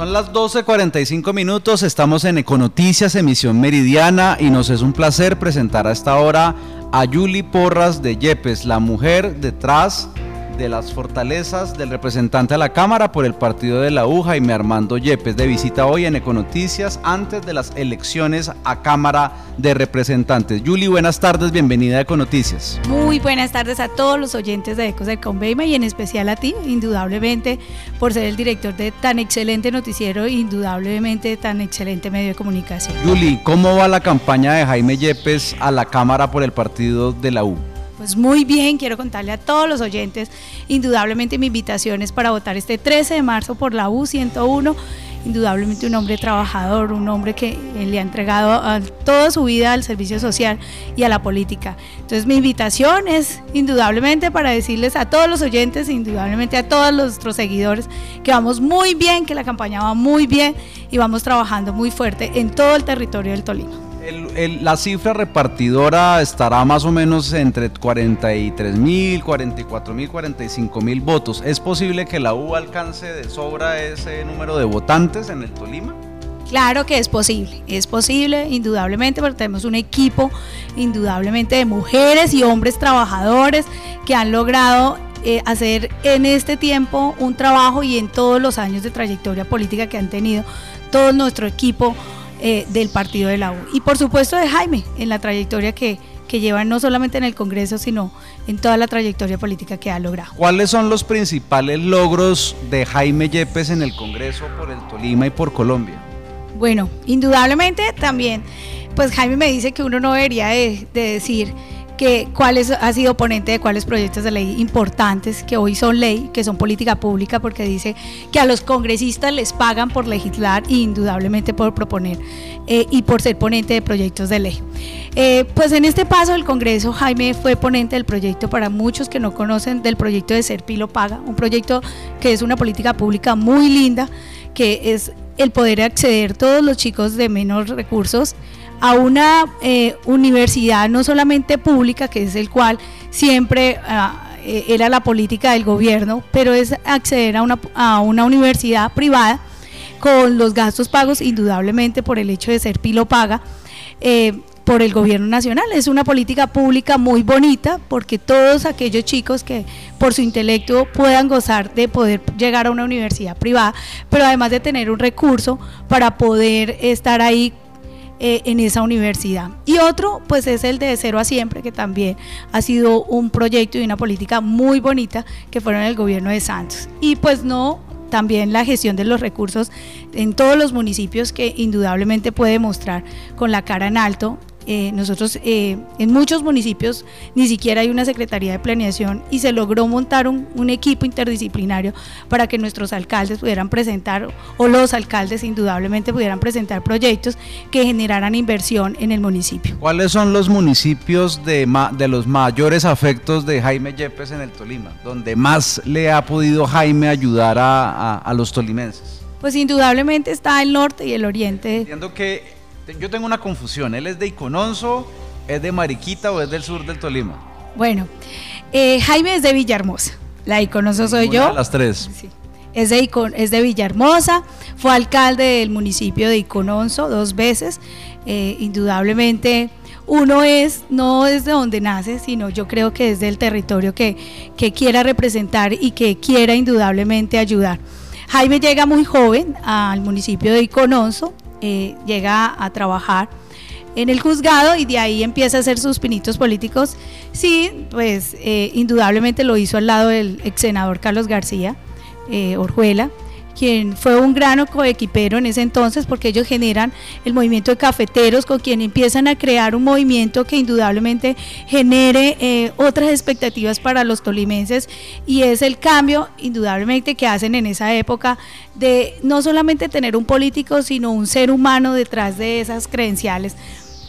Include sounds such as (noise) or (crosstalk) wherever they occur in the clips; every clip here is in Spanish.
Son las 12.45 minutos, estamos en Econoticias, emisión meridiana, y nos es un placer presentar a esta hora a Yuli Porras de Yepes, la mujer detrás de las fortalezas del representante a la Cámara por el partido de la U, Jaime Armando Yepes, de visita hoy en Econoticias antes de las elecciones a Cámara de Representantes. Yuli, buenas tardes, bienvenida a Econoticias. Muy buenas tardes a todos los oyentes de Ecos de Conveima y en especial a ti, indudablemente, por ser el director de tan excelente noticiero, indudablemente tan excelente medio de comunicación. Yuli, ¿cómo va la campaña de Jaime Yepes a la Cámara por el partido de la U? Pues muy bien, quiero contarle a todos los oyentes, indudablemente mi invitación es para votar este 13 de marzo por la U101 indudablemente un hombre trabajador, un hombre que le ha entregado toda su vida al servicio social y a la política. Entonces mi invitación es indudablemente para decirles a todos los oyentes, indudablemente a todos nuestros seguidores, que vamos muy bien, que la campaña va muy bien y vamos trabajando muy fuerte en todo el territorio del Tolima la cifra repartidora estará más o menos entre 43 mil, 44 mil, 45 mil votos. ¿Es posible que la U alcance de sobra ese número de votantes en el Tolima? Claro que es posible, es posible indudablemente porque tenemos un equipo indudablemente de mujeres y hombres trabajadores que han logrado eh, hacer en este tiempo un trabajo y en todos los años de trayectoria política que han tenido todo nuestro equipo eh, del partido de la U. Y por supuesto de Jaime, en la trayectoria que, que lleva no solamente en el Congreso, sino en toda la trayectoria política que ha logrado. ¿Cuáles son los principales logros de Jaime Yepes en el Congreso por el Tolima y por Colombia? Bueno, indudablemente también, pues Jaime me dice que uno no debería de, de decir que cuáles ha sido ponente de cuáles proyectos de ley importantes que hoy son ley, que son política pública, porque dice que a los congresistas les pagan por legislar e indudablemente por proponer eh, y por ser ponente de proyectos de ley. Eh, pues en este paso del Congreso, Jaime fue ponente del proyecto, para muchos que no conocen, del proyecto de Ser Pilo Paga, un proyecto que es una política pública muy linda, que es el poder acceder todos los chicos de menos recursos a una eh, universidad no solamente pública, que es el cual siempre ah, eh, era la política del gobierno, pero es acceder a una, a una universidad privada con los gastos pagos, indudablemente por el hecho de ser pilo paga. Eh, por el gobierno nacional. Es una política pública muy bonita porque todos aquellos chicos que por su intelecto puedan gozar de poder llegar a una universidad privada, pero además de tener un recurso para poder estar ahí eh, en esa universidad. Y otro, pues es el de Cero a Siempre, que también ha sido un proyecto y una política muy bonita que fueron el gobierno de Santos. Y pues no también la gestión de los recursos en todos los municipios que indudablemente puede mostrar con la cara en alto eh, nosotros eh, en muchos municipios ni siquiera hay una Secretaría de Planeación y se logró montar un, equipo interdisciplinario para que nuestros alcaldes pudieran presentar, o los alcaldes indudablemente pudieran presentar proyectos que generaran inversión en el municipio. ¿Cuáles son los municipios de, de los mayores afectos de Jaime Yepes en el Tolima, donde más le ha podido Jaime ayudar a, a los tolimenses? Pues indudablemente está el norte y el oriente. Entiendo que yo tengo una confusión. ¿Él es de Icononso, es de Mariquita o es del sur del Tolima? Bueno, eh, Jaime es de Villahermosa. La Icononso soy yo. las tres. Es de, es de Villahermosa, fue alcalde del municipio de Icononso dos veces. Eh, indudablemente, uno es, no es de donde nace, sino yo creo que es del territorio que, que quiera representar y que quiera indudablemente ayudar. Jaime llega muy joven al municipio de Icononso, eh, llega a trabajar en el juzgado y de ahí empieza a hacer sus pinitos políticos. Sí, pues eh, indudablemente lo hizo al lado del ex senador Carlos García eh, Orjuela quien fue un gran coequipero en ese entonces, porque ellos generan el movimiento de cafeteros, con quien empiezan a crear un movimiento que indudablemente genere eh, otras expectativas para los tolimenses, y es el cambio, indudablemente, que hacen en esa época de no solamente tener un político, sino un ser humano detrás de esas credenciales.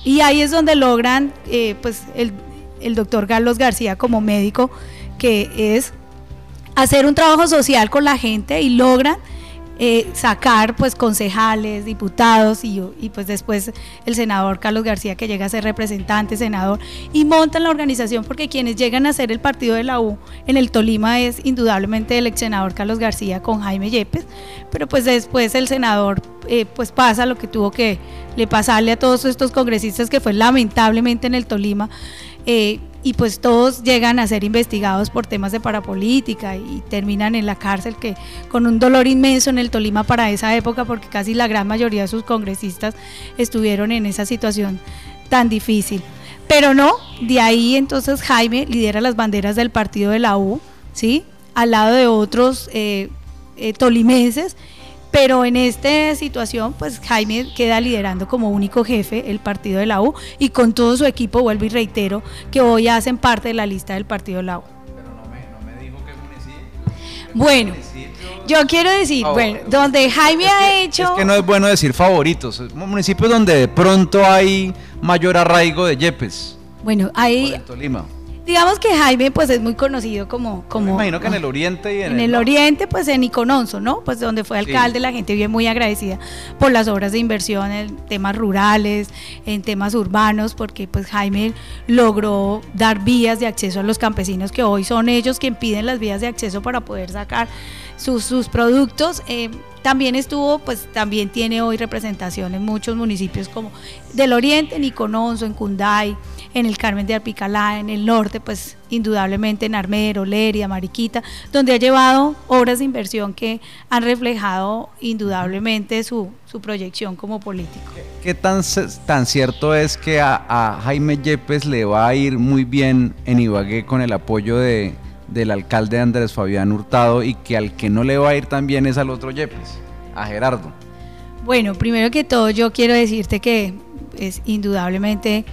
Y ahí es donde logran, eh, pues, el, el doctor Carlos García como médico, que es hacer un trabajo social con la gente y logran eh, sacar pues concejales, diputados y, y pues después el senador Carlos García que llega a ser representante, senador, y montan la organización porque quienes llegan a ser el partido de la U en el Tolima es indudablemente el ex senador Carlos García con Jaime Yepes, pero pues después el senador eh, pues pasa lo que tuvo que le pasarle a todos estos congresistas que fue lamentablemente en el Tolima. Eh, y pues todos llegan a ser investigados por temas de parapolítica y terminan en la cárcel que con un dolor inmenso en el Tolima para esa época porque casi la gran mayoría de sus congresistas estuvieron en esa situación tan difícil. Pero no, de ahí entonces Jaime lidera las banderas del partido de la U, ¿sí? Al lado de otros eh, eh, tolimenses pero en esta situación, pues Jaime queda liderando como único jefe el partido de la U y con todo su equipo, vuelvo y reitero, que hoy hacen parte de la lista del partido de la U. Pero no me, dijo qué municipio. Bueno, yo quiero decir, bueno, donde Jaime ha hecho... Es que no es bueno decir favoritos, municipios donde de pronto hay mayor arraigo de Yepes. Bueno, hay... Tolima. Digamos que Jaime pues es muy conocido como... como Me imagino que en el oriente y en, en el, oriente pues en Icononso, ¿no? Pues donde fue alcalde la gente bien muy agradecida por las obras de inversión en temas rurales, en temas urbanos, porque pues Jaime logró dar vías de acceso a los campesinos que hoy son ellos quien piden las vías de acceso para poder sacar sus, sus productos. Eh, también estuvo, pues también tiene hoy representación en muchos municipios como del oriente, en Icononso, en Cunday, en el Carmen de Alpicalá, en el norte, pues indudablemente en Armero, Leria, Mariquita, donde ha llevado obras de inversión que han reflejado indudablemente su, su proyección como político. ¿Qué tan, tan cierto es que a, a Jaime Yepes le va a ir muy bien en Ibagué con el apoyo de del alcalde Andrés Fabián Hurtado y que al que no le va a ir tan bien es al otro Yepes, a Gerardo. Bueno, primero que todo yo quiero decirte que es indudablemente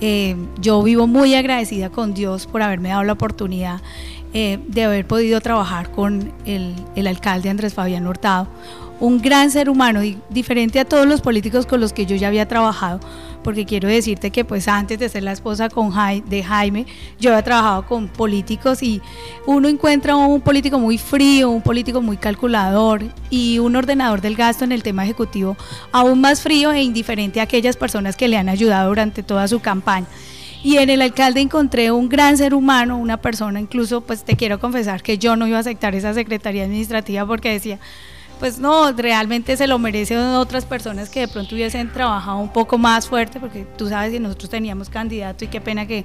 eh, yo vivo muy agradecida con Dios por haberme dado la oportunidad eh, de haber podido trabajar con el, el alcalde Andrés Fabián Hurtado, un gran ser humano, diferente a todos los políticos con los que yo ya había trabajado, porque quiero decirte que pues antes de ser la esposa con de Jaime, yo había trabajado con políticos y uno encuentra un político muy frío, un político muy calculador y un ordenador del gasto en el tema ejecutivo aún más frío e indiferente a aquellas personas que le han ayudado durante toda su campaña. Y en el alcalde encontré un gran ser humano, una persona, incluso pues te quiero confesar que yo no iba a aceptar esa secretaría administrativa porque decía, pues no, realmente se lo merecen otras personas que de pronto hubiesen trabajado un poco más fuerte, porque tú sabes que nosotros teníamos candidato y qué pena que,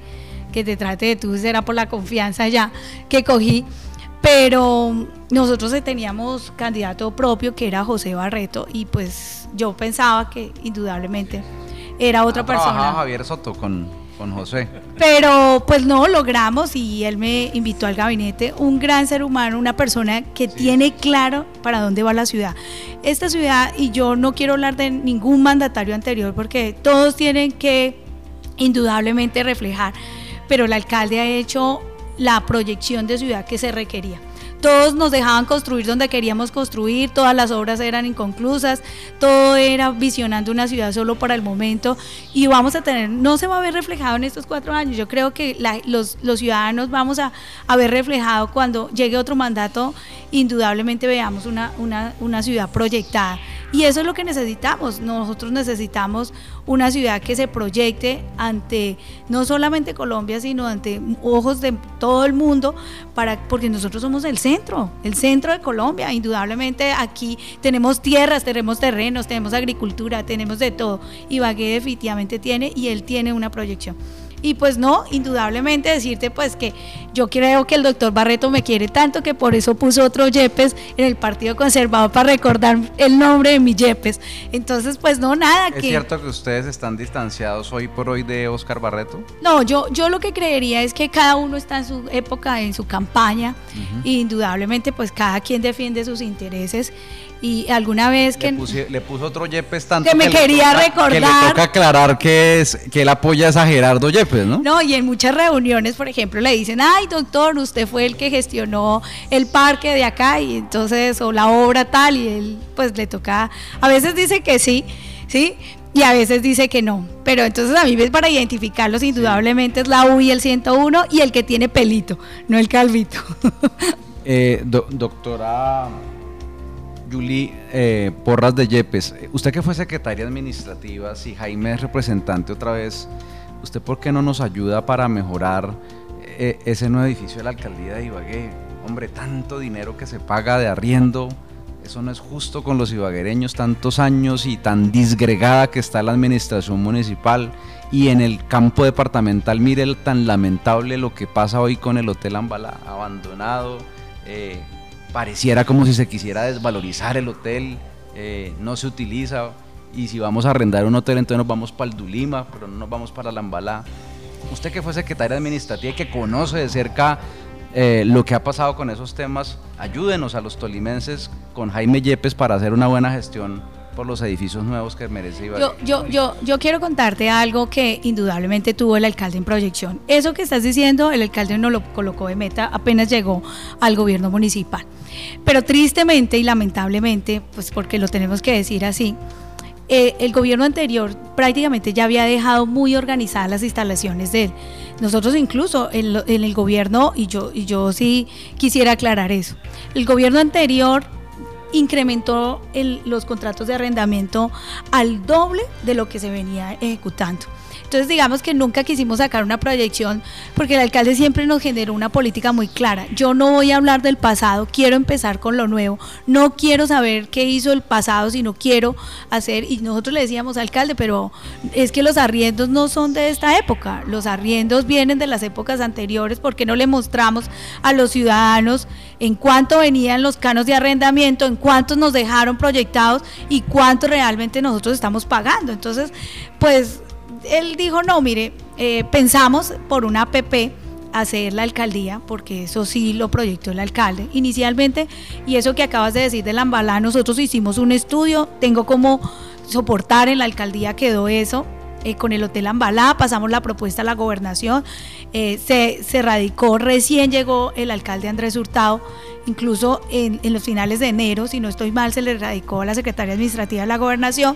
te trate de tú, será por la confianza ya que cogí, pero nosotros teníamos candidato propio que era José Barreto y pues yo pensaba que indudablemente era otra persona. Javier Soto con con José. Pero pues no logramos y él me invitó al gabinete, un gran ser humano, una persona que tiene claro para dónde va la ciudad. Esta ciudad, y yo no quiero hablar de ningún mandatario anterior porque todos tienen que indudablemente reflejar, pero el alcalde ha hecho la proyección de ciudad que se requería todos nos dejaban construir donde queríamos construir, todas las obras eran inconclusas, todo era visionando una ciudad solo para el momento y vamos a tener, no se va a ver reflejado en estos cuatro años, yo creo que los, ciudadanos vamos a, ver reflejado cuando llegue otro mandato, indudablemente veamos una, una, una ciudad proyectada. Y eso es lo que necesitamos. Nosotros necesitamos una ciudad que se proyecte ante no solamente Colombia, sino ante ojos de todo el mundo, para, porque nosotros somos el centro, el centro de Colombia. Indudablemente aquí tenemos tierras, tenemos terrenos, tenemos agricultura, tenemos de todo. Y Bagué definitivamente tiene y él tiene una proyección. Y pues no, indudablemente decirte pues que yo creo que el doctor Barreto me quiere tanto que por eso puso otro Yepes en el Partido Conservador para recordar el nombre de mi Yepes. Entonces pues no, nada. ¿Es cierto que ustedes están distanciados hoy por hoy de Oscar Barreto? No, yo, yo lo que creería es que cada uno está en su época, en su campaña, indudablemente pues cada quien defiende sus intereses y alguna vez que le, puso otro Yepes tanto que me quería recordar que le toca aclarar que es que él apoya a Gerardo Yepes, ¿no? No, y en muchas reuniones, por ejemplo, le dicen, "Ay, doctor, usted fue el que gestionó el parque de acá y entonces o la obra tal" y él pues le toca a veces dice que sí, ¿sí? Y a veces dice que no. Pero entonces a mí para identificarlos indudablemente es la U y el 101 y el que tiene pelito, no el calvito. (laughs) Eh, doctora Julie eh, Porras de Yepes, usted que fue secretaria administrativa, si Jaime es representante otra vez, ¿usted por qué no nos ayuda para mejorar eh, ese nuevo edificio de la alcaldía de Ibagué? Hombre, tanto dinero que se paga de arriendo, eso no es justo con los ibaguereños, tantos años y tan disgregada que está la administración municipal. Y en el campo departamental, mire tan lamentable lo que pasa hoy con el Hotel Ambala abandonado. Eh, pareciera como si se quisiera desvalorizar el hotel, eh, no se utiliza. Y si vamos a arrendar un hotel, entonces nos vamos para el Dulima, pero no nos vamos para la Ambalá. Usted que fue secretaria administrativa y que conoce de cerca eh, lo que ha pasado con esos temas, ayúdenos a los tolimenses con Jaime Yepes para hacer una buena gestión por los edificios nuevos que merece Ibagué. Yo, yo, yo, yo quiero contarte algo que indudablemente tuvo el alcalde en proyección. Eso que estás diciendo, el alcalde no lo colocó de meta apenas llegó al gobierno municipal. Pero tristemente y lamentablemente, pues porque lo tenemos que decir así, eh, el gobierno anterior prácticamente ya había dejado muy organizadas las instalaciones de él. Nosotros incluso en, el gobierno, y yo, y yo sí quisiera aclarar eso, el gobierno anterior incrementó los contratos de arrendamiento al doble de lo que se venía ejecutando. Entonces digamos que nunca quisimos sacar una proyección porque el alcalde siempre nos generó una política muy clara. Yo no voy a hablar del pasado, quiero empezar con lo nuevo. No quiero saber qué hizo el pasado, sino quiero hacer, y nosotros le decíamos alcalde, pero es que los arriendos no son de esta época, los arriendos vienen de las épocas anteriores porque no le mostramos a los ciudadanos en cuánto venían los canos de arrendamiento, en cuántos nos dejaron proyectados y cuánto realmente nosotros estamos pagando. Entonces, pues él dijo, no, mire, eh, pensamos por una APP hacer la alcaldía, porque eso sí lo proyectó el alcalde inicialmente, y eso que acabas de decir de la Ambalá, nosotros hicimos un estudio, tengo como soportar en la alcaldía quedó eso, eh, con el Hotel Ambalá, pasamos la propuesta a la gobernación, eh, se, se, radicó, recién llegó el alcalde Andrés Hurtado, incluso en, en, los finales de enero, si no estoy mal, se le radicó a la secretaria administrativa de la gobernación,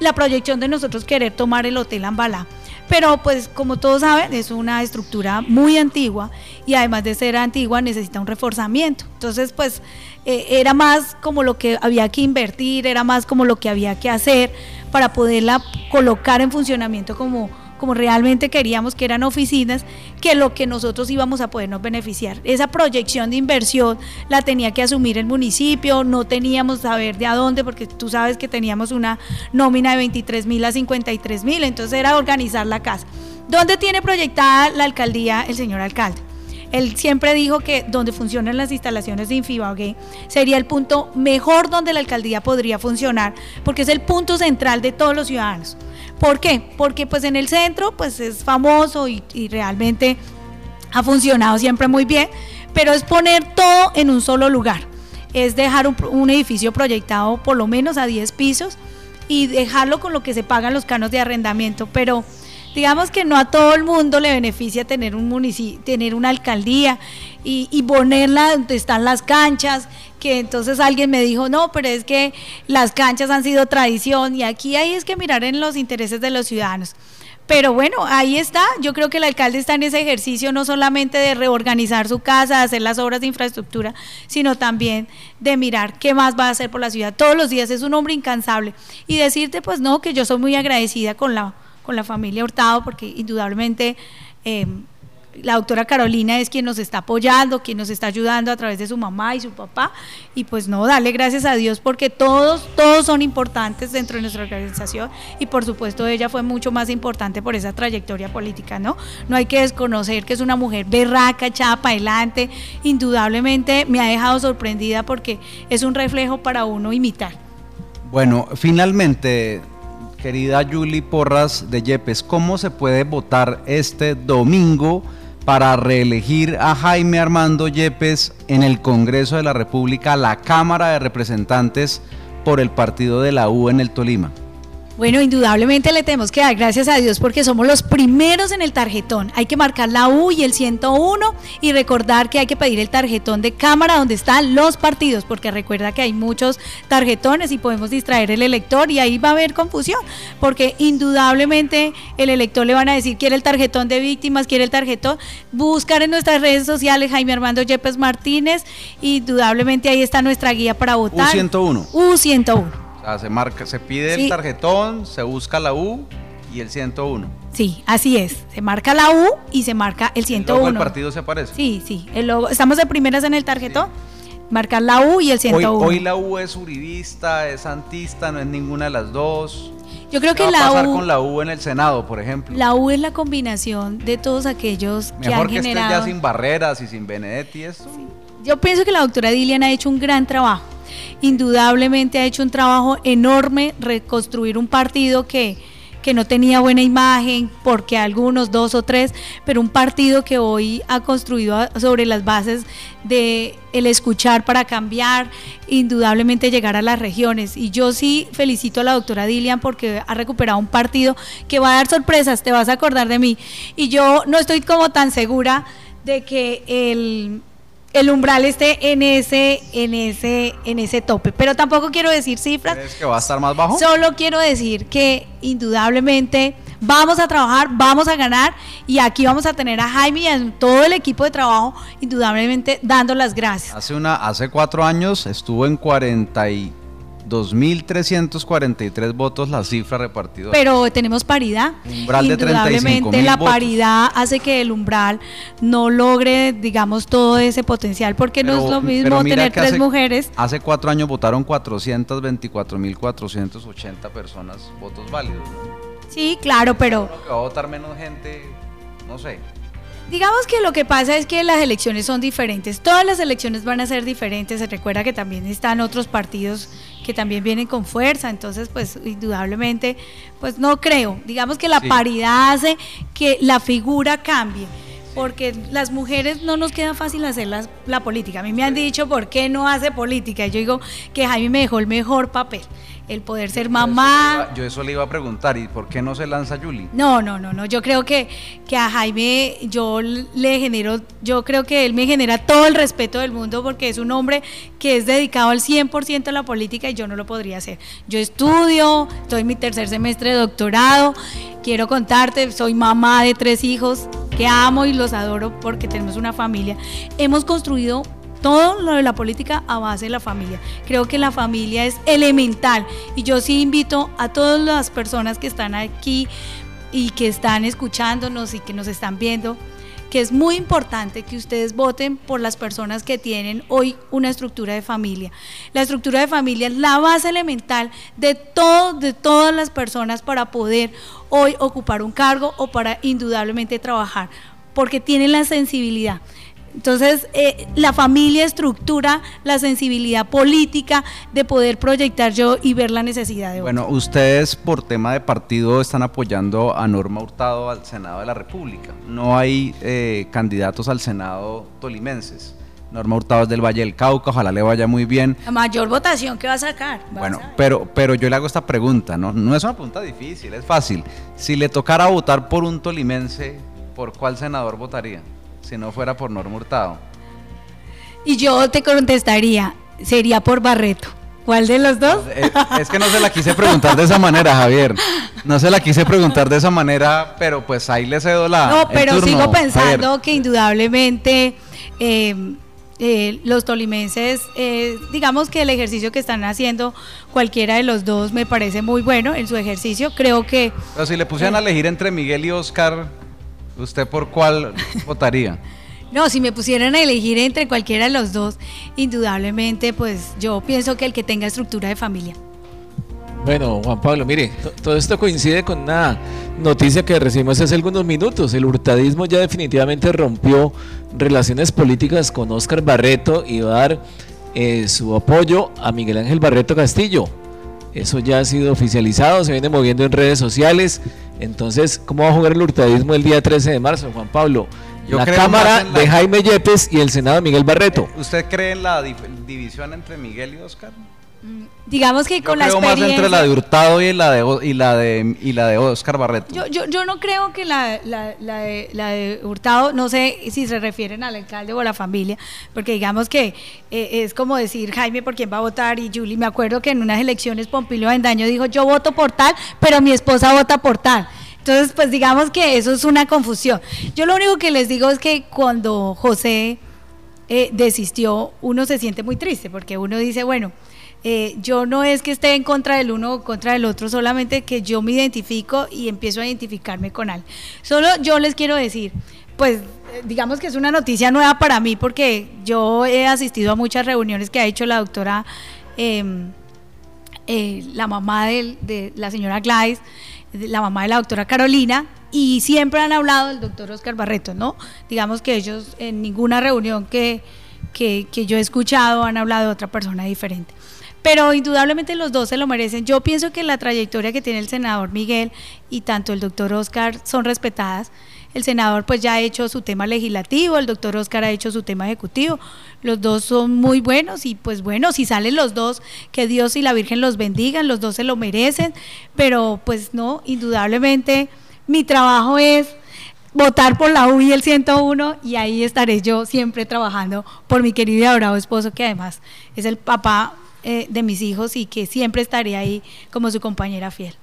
la proyección de nosotros querer tomar el Hotel Ambalá. Pero pues como todos saben, es una estructura muy antigua y además de ser antigua necesita un reforzamiento. Entonces pues eh, era más como lo que había que invertir, era más como lo que había que hacer para poderla colocar en funcionamiento como como realmente queríamos que eran oficinas, que lo que nosotros íbamos a podernos beneficiar. Esa proyección de inversión la tenía que asumir el municipio, no teníamos saber de a dónde, porque tú sabes que teníamos una nómina de 23 mil a 53 mil, entonces era organizar la casa. ¿Dónde tiene proyectada la alcaldía el señor alcalde? Él siempre dijo que donde funcionan las instalaciones de Infibagué sería el punto mejor donde la alcaldía podría funcionar, porque es el punto central de todos los ciudadanos. ¿Por qué? Porque pues en el centro pues es famoso y, realmente ha funcionado siempre muy bien, pero es poner todo en un solo lugar. Es dejar un, edificio proyectado por lo menos a 10 pisos y dejarlo con lo que se pagan los canos de arrendamiento, pero digamos que no a todo el mundo le beneficia tener un municipio, tener una alcaldía y, y, ponerla donde están las canchas, que entonces alguien me dijo, no, pero es que las canchas han sido tradición y aquí ahí es que mirar en los intereses de los ciudadanos. Pero bueno, ahí está. Yo creo que el alcalde está en ese ejercicio no solamente de reorganizar su casa, de hacer las obras de infraestructura, sino también de mirar qué más va a hacer por la ciudad. Todos los días es un hombre incansable. Y decirte, pues no, que yo soy muy agradecida con la, con la familia Hurtado, porque indudablemente... Eh, la doctora Carolina es quien nos está apoyando, quien nos está ayudando a través de su mamá y su papá. Y pues no, darle gracias a Dios porque todos, todos son importantes dentro de nuestra organización y por supuesto ella fue mucho más importante por esa trayectoria política, ¿no? No hay que desconocer que es una mujer berraca, echada para adelante. Indudablemente me ha dejado sorprendida porque es un reflejo para uno imitar. Bueno, finalmente, querida Julie Porras de Yepes, ¿cómo se puede votar este domingo? para reelegir a Jaime Armando Yepes en el Congreso de la República, la Cámara de Representantes por el partido de la U en el Tolima? Bueno, indudablemente le tenemos que dar gracias a Dios porque somos los primeros en el tarjetón. Hay que marcar la U y el 101 y recordar que hay que pedir el tarjetón de cámara donde están los partidos, porque recuerda que hay muchos tarjetones y podemos distraer el elector y ahí va a haber confusión, porque indudablemente el elector le van a decir quiere el tarjetón de víctimas, quiere el tarjetón. Buscar en nuestras redes sociales Jaime Armando Yepes Martínez, indudablemente ahí está nuestra guía para votar. U101. U101 se marca, se pide el tarjetón, se busca la U y el 101. Sí, así es. Se marca la U y se marca el 101. ¿El, logo partido se aparece? Sí, sí. El logo, estamos de primeras en el tarjetón. Marcar la U y el 101. Hoy, la U es uribista, es santista, no es ninguna de las dos. Yo creo que va la a pasar con la U en el Senado, por ejemplo? La U es la combinación de todos aquellos que han que generado... Esté ya sin barreras y sin Benedetti y esto. Yo pienso que la doctora Dilian ha hecho un gran trabajo indudablemente ha hecho un trabajo enorme reconstruir un partido que, que no tenía buena imagen, porque algunos, dos o tres, pero un partido que hoy ha construido sobre las bases de el escuchar para cambiar, indudablemente llegar a las regiones. Y yo sí felicito a la doctora Dilian porque ha recuperado un partido que va a dar sorpresas, te vas a acordar de mí. Y yo no estoy como tan segura de que el el umbral esté en ese, en ese, en ese tope. Pero tampoco quiero decir cifras. ¿Crees que va a estar más bajo? Solo quiero decir que indudablemente vamos a trabajar, vamos a ganar y aquí vamos a tener a Jaime y a todo el equipo de trabajo indudablemente dando las gracias. Hace una, hace cuatro años estuvo en 40 y 2.343 votos la cifra repartida. Pero tenemos paridad. Umbral de 35 la paridad hace que el umbral no logre, digamos, todo ese potencial, porque no es lo mismo tener tres mujeres. Hace cuatro años votaron 424.480 personas votos válidos. Sí, claro, pero... que va a votar menos gente, no sé. Digamos que lo que pasa es que las elecciones son diferentes. Todas las elecciones van a ser diferentes. Se recuerda que también están otros partidos que también vienen con fuerza. Entonces, pues indudablemente, pues no creo. Digamos que la paridad hace que la figura cambie. Porque las mujeres no nos queda fácil hacer la, política. A mí me han dicho, ¿por qué no hace política? Y yo digo que Jaime me dejó el mejor papel el poder ser mamá. yo eso le iba a preguntar, ¿y por qué no se lanza Julie? No, no, no, no. Yo creo que, que a Jaime yo le genero, yo creo que él me genera todo el respeto del mundo porque es un hombre que es dedicado al 100% a la política y yo no lo podría hacer. Yo estudio, estoy en mi tercer semestre de doctorado, quiero contarte, soy mamá de tres hijos que amo y los adoro porque tenemos una familia. Hemos construido todo lo de la política a base de la familia. Creo que la familia es elemental y yo sí invito a todas las personas que están aquí y que están escuchándonos y que nos están viendo que es muy importante que ustedes voten por las personas que tienen hoy una estructura de familia. La estructura de familia es la base elemental de todo, de todas las personas para poder hoy ocupar un cargo o para indudablemente trabajar, porque tienen la sensibilidad. Entonces, eh, la familia estructura la sensibilidad política de poder proyectar yo y ver la necesidad de Bueno, ustedes por tema de partido están apoyando a Norma Hurtado al Senado de la República. No hay eh, candidatos al Senado tolimenses. Norma Hurtado es del Valle del Cauca, ojalá le vaya muy bien. La mayor votación que va a sacar. bueno, pero, pero yo le hago esta pregunta, ¿no? No es una pregunta difícil, es fácil. Si le tocara votar por un tolimense, ¿por cuál senador votaría? Si no fuera por Norma Hurtado? Y yo te contestaría, sería por Barreto. ¿Cuál de los dos? Eh, es, que no se la quise preguntar de esa manera, Javier. No se la quise preguntar de esa manera, pero pues ahí le cedo la. No, pero sigo pensando que indudablemente em, eh, los tolimenses, eh, digamos que el ejercicio que están haciendo cualquiera de los dos me parece muy bueno en su ejercicio. Creo que. Pero si le pusieran a elegir entre Miguel y Oscar, ¿Usted por cuál votaría? No, si me pusieran a elegir entre cualquiera de los dos, indudablemente, pues yo pienso que el que tenga estructura de familia. Bueno, Juan Pablo, mire, todo esto coincide con una noticia que recibimos hace algunos minutos. El hurtadismo ya definitivamente rompió relaciones políticas con Óscar Barreto y va a dar eh, su apoyo a Miguel Ángel Barreto Castillo. Eso ya ha sido oficializado, se viene moviendo en redes sociales. Entonces, ¿cómo va a jugar el hurtadismo el día 13 de marzo, Juan Pablo? la Cámara de Jaime Yepes y el Senado de Miguel Barreto. ¿Usted cree en la división entre Miguel y Oscar? Mm, digamos que Yo con la creo más experiencia... entre la de Hurtado y la de, y la de, y la de Oscar Barreto. Yo, yo, yo no creo que la, la, la de, la de Hurtado, no sé si se refieren al alcalde o a la familia, porque digamos que eh, es como decir Jaime por quién va a votar y Julie, me acuerdo que en unas elecciones Pompilio Avendaño dijo yo voto por tal, pero mi esposa vota por tal. Entonces, pues digamos que eso es una confusión. Yo lo único que les digo es que cuando José eh, desistió, uno se siente muy triste, porque uno dice, bueno, eh, yo no es que esté en contra del uno o contra del otro, solamente que yo me identifico y empiezo a identificarme con él. Solo yo les quiero decir, pues digamos que es una noticia nueva para mí porque yo he asistido a muchas reuniones que ha hecho la doctora, em, eh, la mamá de, la señora Gladys, la mamá de la doctora Carolina, y siempre han hablado del doctor Oscar Barreto, ¿no? Digamos que ellos en ninguna reunión que, que, que yo he escuchado han hablado de otra persona diferente. Pero indudablemente los dos se lo merecen. Yo pienso que la trayectoria que tiene el senador Miguel y tanto el doctor Oscar son respetadas. El senador pues ya ha hecho su tema legislativo, el doctor Oscar ha hecho su tema ejecutivo. Los dos son muy buenos y pues bueno, si salen los dos, que Dios y la Virgen los bendigan, los dos se lo merecen. Pero pues no, indudablemente mi trabajo es votar por la UI el 101 y ahí estaré yo siempre trabajando por mi querido y adorado esposo que además es el papá eh, de mis hijos y que siempre estaré ahí como su compañera fiel.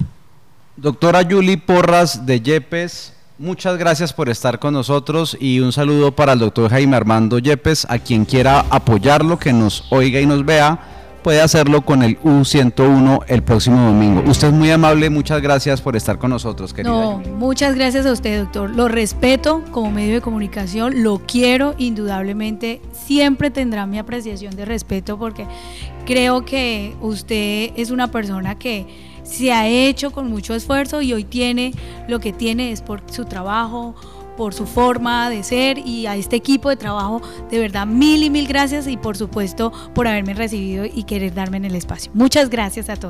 Doctora Yuli Porras de Yepes, muchas gracias por estar con nosotros y un saludo para el doctor Jaime Armando Yepes, a quien quiera apoyarlo, que nos oiga y nos vea, puede hacerlo con el U101 el próximo domingo. Usted es muy amable, muchas gracias por estar con nosotros, querida No, muchas gracias a usted, doctor. Lo respeto como medio de comunicación, lo quiero indudablemente. Siempre tendrá mi apreciación de respeto porque creo que usted es una persona que se ha hecho con mucho esfuerzo y hoy tiene lo que tiene es por su trabajo, por su forma de ser y a este equipo de trabajo, de verdad, mil y mil gracias y por supuesto por haberme recibido y querer darme en el espacio. Muchas gracias a todos.